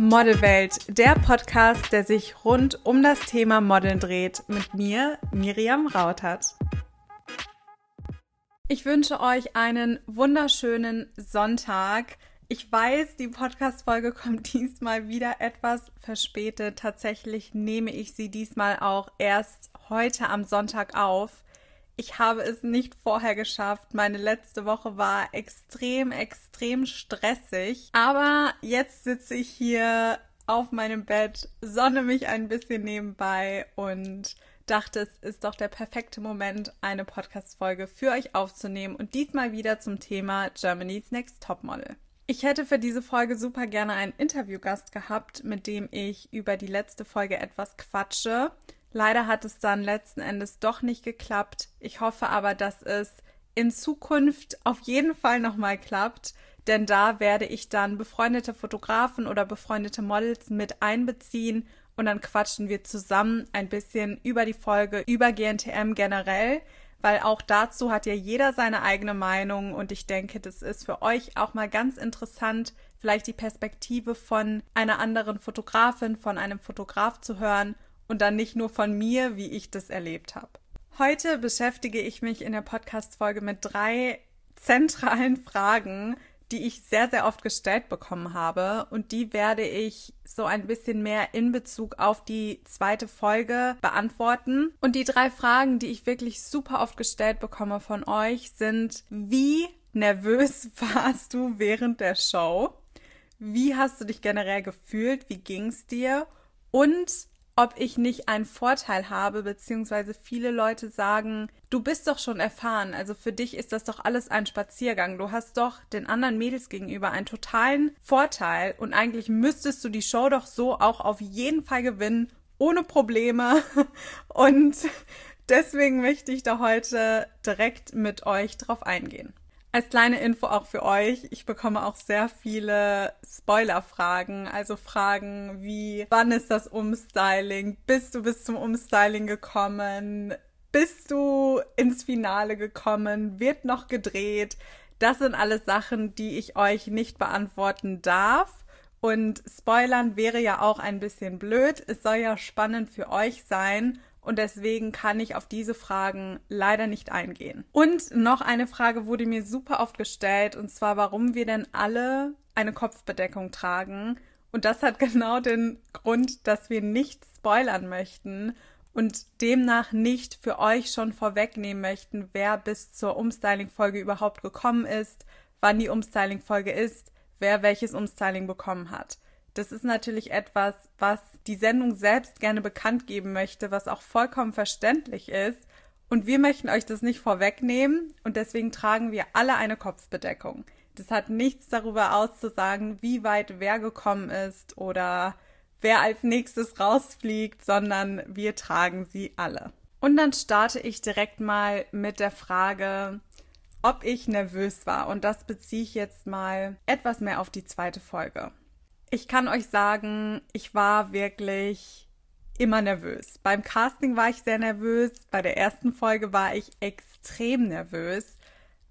Modelwelt, der Podcast, der sich rund um das Thema Modeln dreht, mit mir, Miriam Rautert. Ich wünsche euch einen wunderschönen Sonntag. Ich weiß, die Podcast-Folge kommt diesmal wieder etwas verspätet. Tatsächlich nehme ich sie diesmal auch erst heute am Sonntag auf. Ich habe es nicht vorher geschafft. Meine letzte Woche war extrem, extrem stressig. Aber jetzt sitze ich hier auf meinem Bett, sonne mich ein bisschen nebenbei und dachte, es ist doch der perfekte Moment, eine Podcast-Folge für euch aufzunehmen und diesmal wieder zum Thema Germany's Next Topmodel. Ich hätte für diese Folge super gerne einen Interviewgast gehabt, mit dem ich über die letzte Folge etwas quatsche. Leider hat es dann letzten Endes doch nicht geklappt. Ich hoffe aber, dass es in Zukunft auf jeden Fall nochmal klappt, denn da werde ich dann befreundete Fotografen oder befreundete Models mit einbeziehen und dann quatschen wir zusammen ein bisschen über die Folge, über GNTM generell, weil auch dazu hat ja jeder seine eigene Meinung und ich denke, das ist für euch auch mal ganz interessant, vielleicht die Perspektive von einer anderen Fotografin, von einem Fotograf zu hören und dann nicht nur von mir, wie ich das erlebt habe. Heute beschäftige ich mich in der Podcast-Folge mit drei zentralen Fragen, die ich sehr, sehr oft gestellt bekommen habe. Und die werde ich so ein bisschen mehr in Bezug auf die zweite Folge beantworten. Und die drei Fragen, die ich wirklich super oft gestellt bekomme von euch, sind, wie nervös warst du während der Show? Wie hast du dich generell gefühlt? Wie ging's dir? Und ob ich nicht einen Vorteil habe, beziehungsweise viele Leute sagen, du bist doch schon erfahren, also für dich ist das doch alles ein Spaziergang. Du hast doch den anderen Mädels gegenüber einen totalen Vorteil und eigentlich müsstest du die Show doch so auch auf jeden Fall gewinnen, ohne Probleme. Und deswegen möchte ich da heute direkt mit euch drauf eingehen. Als kleine Info auch für euch, ich bekomme auch sehr viele Spoiler-Fragen, also Fragen wie, wann ist das Umstyling? Bist du bis zum Umstyling gekommen? Bist du ins Finale gekommen? Wird noch gedreht? Das sind alles Sachen, die ich euch nicht beantworten darf. Und Spoilern wäre ja auch ein bisschen blöd. Es soll ja spannend für euch sein und deswegen kann ich auf diese Fragen leider nicht eingehen. Und noch eine Frage wurde mir super oft gestellt und zwar, warum wir denn alle eine Kopfbedeckung tragen. Und das hat genau den Grund, dass wir nicht spoilern möchten und demnach nicht für euch schon vorwegnehmen möchten, wer bis zur Umstyling-Folge überhaupt gekommen ist, wann die Umstyling-Folge ist, wer welches Umstyling bekommen hat. Das ist natürlich etwas, was die Sendung selbst gerne bekannt geben möchte, was auch vollkommen verständlich ist. Und wir möchten euch das nicht vorwegnehmen und deswegen tragen wir alle eine Kopfbedeckung. Das hat nichts darüber auszusagen, wie weit wer gekommen ist oder wer als nächstes rausfliegt, sondern wir tragen sie alle. Und dann starte ich direkt mal mit der Frage, ob ich nervös war. Und das beziehe ich jetzt mal etwas mehr auf die zweite Folge. Ich kann euch sagen, ich war wirklich immer nervös. Beim Casting war ich sehr nervös, bei der ersten Folge war ich extrem nervös.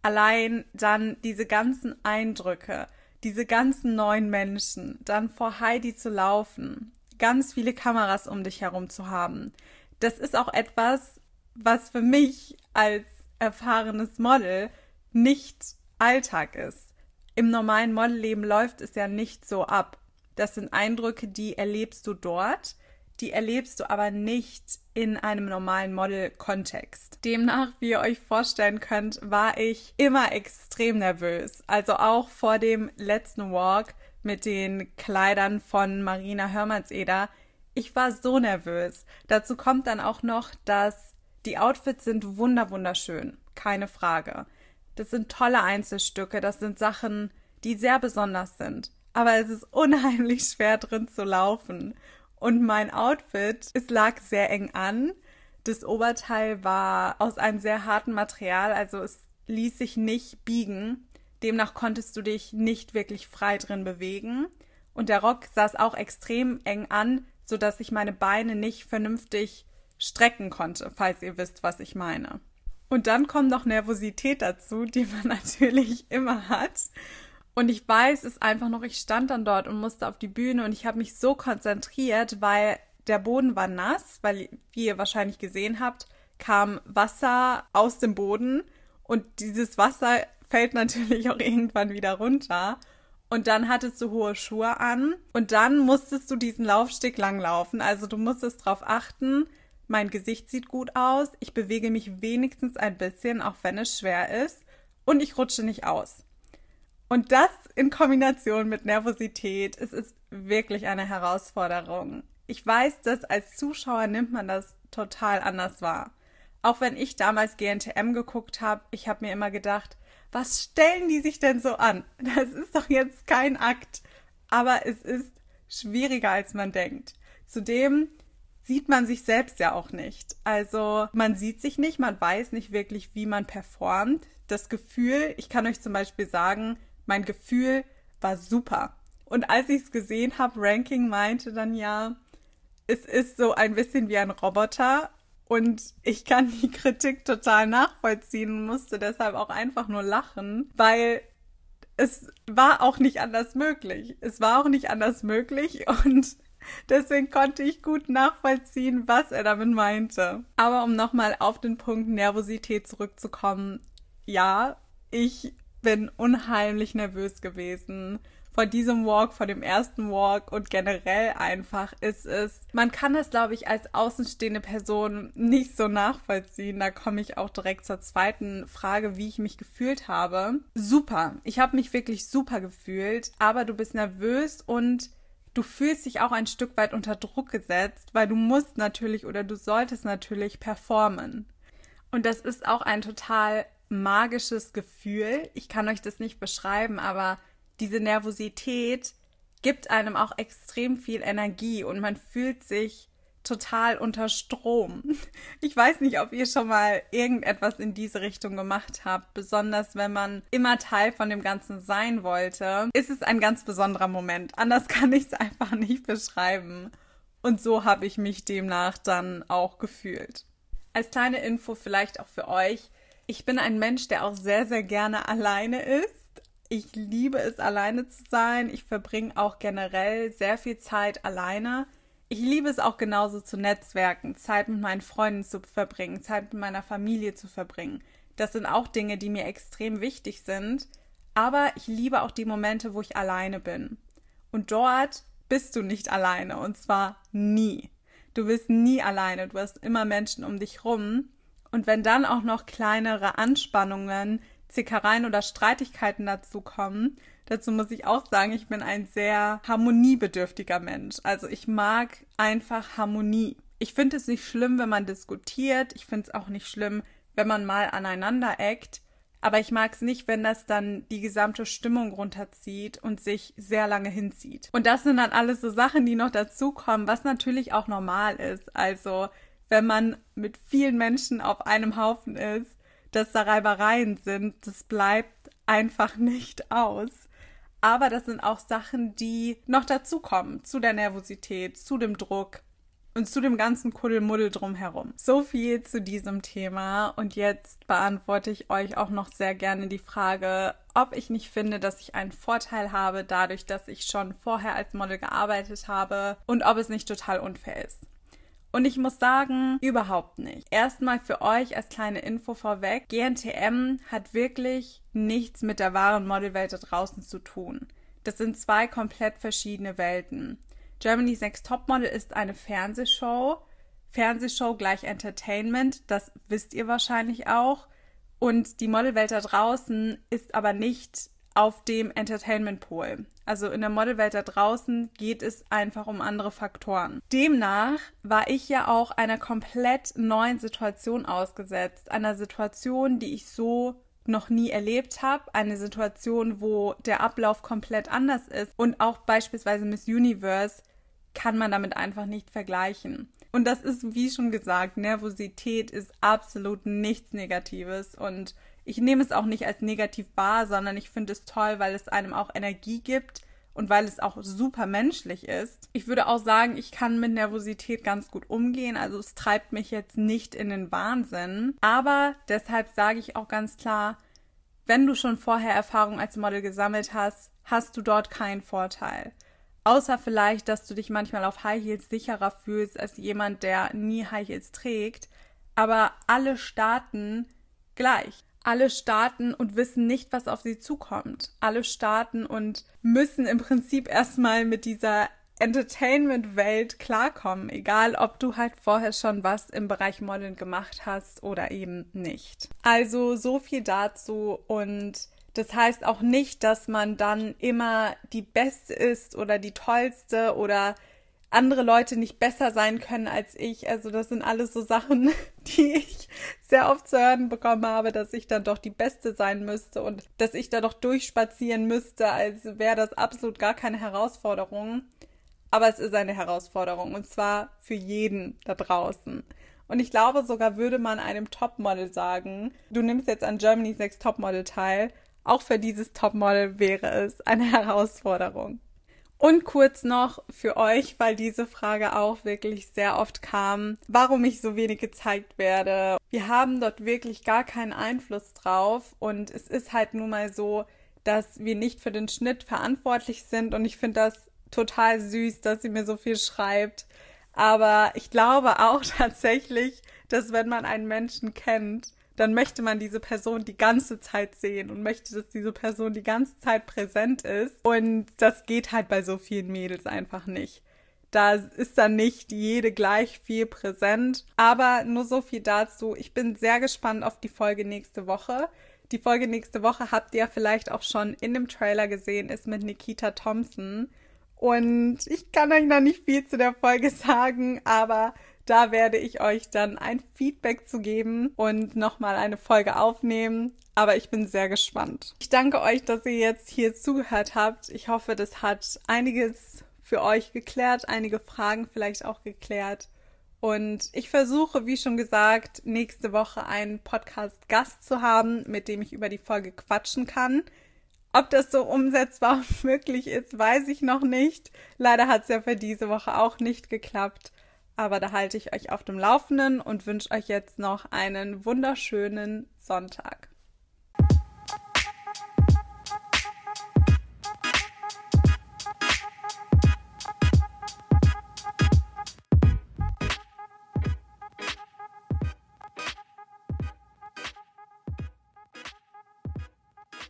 Allein dann diese ganzen Eindrücke, diese ganzen neuen Menschen, dann vor Heidi zu laufen, ganz viele Kameras um dich herum zu haben. Das ist auch etwas, was für mich als erfahrenes Model nicht Alltag ist. Im normalen Modelleben läuft es ja nicht so ab. Das sind Eindrücke, die erlebst du dort, die erlebst du aber nicht in einem normalen Model-Kontext. Demnach, wie ihr euch vorstellen könnt, war ich immer extrem nervös. Also auch vor dem letzten Walk mit den Kleidern von Marina Hörmannseder. Ich war so nervös. Dazu kommt dann auch noch, dass die Outfits sind wunderschön. Keine Frage. Das sind tolle Einzelstücke. Das sind Sachen, die sehr besonders sind aber es ist unheimlich schwer drin zu laufen. Und mein Outfit, es lag sehr eng an. Das Oberteil war aus einem sehr harten Material, also es ließ sich nicht biegen. Demnach konntest du dich nicht wirklich frei drin bewegen. Und der Rock saß auch extrem eng an, sodass ich meine Beine nicht vernünftig strecken konnte, falls ihr wisst, was ich meine. Und dann kommt noch Nervosität dazu, die man natürlich immer hat. Und ich weiß es einfach noch, ich stand dann dort und musste auf die Bühne und ich habe mich so konzentriert, weil der Boden war nass, weil, wie ihr wahrscheinlich gesehen habt, kam Wasser aus dem Boden und dieses Wasser fällt natürlich auch irgendwann wieder runter. Und dann hattest du hohe Schuhe an und dann musstest du diesen Laufsteg langlaufen. Also du musstest darauf achten, mein Gesicht sieht gut aus, ich bewege mich wenigstens ein bisschen, auch wenn es schwer ist, und ich rutsche nicht aus. Und das in Kombination mit Nervosität, es ist wirklich eine Herausforderung. Ich weiß, dass als Zuschauer nimmt man das total anders wahr. Auch wenn ich damals GNTM geguckt habe, ich habe mir immer gedacht, was stellen die sich denn so an? Das ist doch jetzt kein Akt. Aber es ist schwieriger, als man denkt. Zudem sieht man sich selbst ja auch nicht. Also man sieht sich nicht, man weiß nicht wirklich, wie man performt. Das Gefühl, ich kann euch zum Beispiel sagen, mein Gefühl war super. Und als ich es gesehen habe, Ranking meinte dann ja, es ist so ein bisschen wie ein Roboter. Und ich kann die Kritik total nachvollziehen und musste deshalb auch einfach nur lachen, weil es war auch nicht anders möglich. Es war auch nicht anders möglich und Deswegen konnte ich gut nachvollziehen, was er damit meinte. Aber um nochmal auf den Punkt Nervosität zurückzukommen. Ja, ich bin unheimlich nervös gewesen vor diesem Walk, vor dem ersten Walk und generell einfach ist es, man kann das, glaube ich, als außenstehende Person nicht so nachvollziehen. Da komme ich auch direkt zur zweiten Frage, wie ich mich gefühlt habe. Super. Ich habe mich wirklich super gefühlt, aber du bist nervös und du fühlst dich auch ein Stück weit unter Druck gesetzt, weil du musst natürlich oder du solltest natürlich performen. Und das ist auch ein total magisches Gefühl. Ich kann euch das nicht beschreiben, aber diese Nervosität gibt einem auch extrem viel Energie und man fühlt sich total unter Strom. Ich weiß nicht, ob ihr schon mal irgendetwas in diese Richtung gemacht habt, besonders wenn man immer Teil von dem Ganzen sein wollte. Ist es ein ganz besonderer Moment. Anders kann ich es einfach nicht beschreiben. Und so habe ich mich demnach dann auch gefühlt. Als kleine Info vielleicht auch für euch. Ich bin ein Mensch, der auch sehr, sehr gerne alleine ist. Ich liebe es, alleine zu sein. Ich verbringe auch generell sehr viel Zeit alleine ich liebe es auch genauso zu netzwerken, Zeit mit meinen Freunden zu verbringen, Zeit mit meiner Familie zu verbringen. Das sind auch Dinge, die mir extrem wichtig sind. Aber ich liebe auch die Momente, wo ich alleine bin. Und dort bist du nicht alleine. Und zwar nie. Du bist nie alleine. Du hast immer Menschen um dich rum. Und wenn dann auch noch kleinere Anspannungen, Zickereien oder Streitigkeiten dazu kommen, Dazu muss ich auch sagen, ich bin ein sehr harmoniebedürftiger Mensch. Also ich mag einfach Harmonie. Ich finde es nicht schlimm, wenn man diskutiert. Ich finde es auch nicht schlimm, wenn man mal aneinander eckt. Aber ich mag es nicht, wenn das dann die gesamte Stimmung runterzieht und sich sehr lange hinzieht. Und das sind dann alles so Sachen, die noch dazukommen, was natürlich auch normal ist. Also, wenn man mit vielen Menschen auf einem Haufen ist, dass da Reibereien sind, das bleibt einfach nicht aus. Aber das sind auch Sachen, die noch dazukommen zu der Nervosität, zu dem Druck und zu dem ganzen Kuddelmuddel drumherum. So viel zu diesem Thema. Und jetzt beantworte ich euch auch noch sehr gerne die Frage, ob ich nicht finde, dass ich einen Vorteil habe, dadurch, dass ich schon vorher als Model gearbeitet habe und ob es nicht total unfair ist. Und ich muss sagen, überhaupt nicht. Erstmal für euch als kleine Info vorweg. GNTM hat wirklich nichts mit der wahren Modelwelt da draußen zu tun. Das sind zwei komplett verschiedene Welten. Germany's Next Topmodel ist eine Fernsehshow. Fernsehshow gleich Entertainment, das wisst ihr wahrscheinlich auch. Und die Modelwelt da draußen ist aber nicht auf dem Entertainment Pol. Also in der Modelwelt da draußen geht es einfach um andere Faktoren. Demnach war ich ja auch einer komplett neuen Situation ausgesetzt. Einer Situation, die ich so noch nie erlebt habe. Eine Situation, wo der Ablauf komplett anders ist. Und auch beispielsweise Miss Universe kann man damit einfach nicht vergleichen. Und das ist, wie schon gesagt, Nervosität ist absolut nichts Negatives. Und ich nehme es auch nicht als negativ wahr, sondern ich finde es toll, weil es einem auch Energie gibt und weil es auch super menschlich ist. Ich würde auch sagen, ich kann mit Nervosität ganz gut umgehen. Also es treibt mich jetzt nicht in den Wahnsinn. Aber deshalb sage ich auch ganz klar, wenn du schon vorher Erfahrung als Model gesammelt hast, hast du dort keinen Vorteil. Außer vielleicht, dass du dich manchmal auf High Heels sicherer fühlst als jemand, der nie High Heels trägt. Aber alle starten gleich. Alle starten und wissen nicht, was auf sie zukommt. Alle starten und müssen im Prinzip erstmal mit dieser Entertainment-Welt klarkommen, egal ob du halt vorher schon was im Bereich Modeln gemacht hast oder eben nicht. Also so viel dazu und das heißt auch nicht, dass man dann immer die Beste ist oder die Tollste oder andere Leute nicht besser sein können als ich. Also das sind alles so Sachen, die ich sehr oft zu hören bekommen habe, dass ich dann doch die Beste sein müsste und dass ich da doch durchspazieren müsste, als wäre das absolut gar keine Herausforderung. Aber es ist eine Herausforderung und zwar für jeden da draußen. Und ich glaube sogar würde man einem Topmodel sagen, du nimmst jetzt an Germany's Next Topmodel teil, auch für dieses Topmodel wäre es eine Herausforderung. Und kurz noch für euch, weil diese Frage auch wirklich sehr oft kam, warum ich so wenig gezeigt werde. Wir haben dort wirklich gar keinen Einfluss drauf und es ist halt nun mal so, dass wir nicht für den Schnitt verantwortlich sind und ich finde das total süß, dass sie mir so viel schreibt. Aber ich glaube auch tatsächlich, dass wenn man einen Menschen kennt, dann möchte man diese Person die ganze Zeit sehen und möchte, dass diese Person die ganze Zeit präsent ist. Und das geht halt bei so vielen Mädels einfach nicht. Da ist dann nicht jede gleich viel präsent. Aber nur so viel dazu. Ich bin sehr gespannt auf die Folge nächste Woche. Die Folge nächste Woche habt ihr vielleicht auch schon in dem Trailer gesehen, ist mit Nikita Thompson. Und ich kann euch noch nicht viel zu der Folge sagen, aber da werde ich euch dann ein Feedback zu geben und nochmal eine Folge aufnehmen. Aber ich bin sehr gespannt. Ich danke euch, dass ihr jetzt hier zugehört habt. Ich hoffe, das hat einiges für euch geklärt, einige Fragen vielleicht auch geklärt. Und ich versuche, wie schon gesagt, nächste Woche einen Podcast-Gast zu haben, mit dem ich über die Folge quatschen kann. Ob das so umsetzbar möglich ist, weiß ich noch nicht. Leider hat es ja für diese Woche auch nicht geklappt. Aber da halte ich euch auf dem Laufenden und wünsche euch jetzt noch einen wunderschönen Sonntag.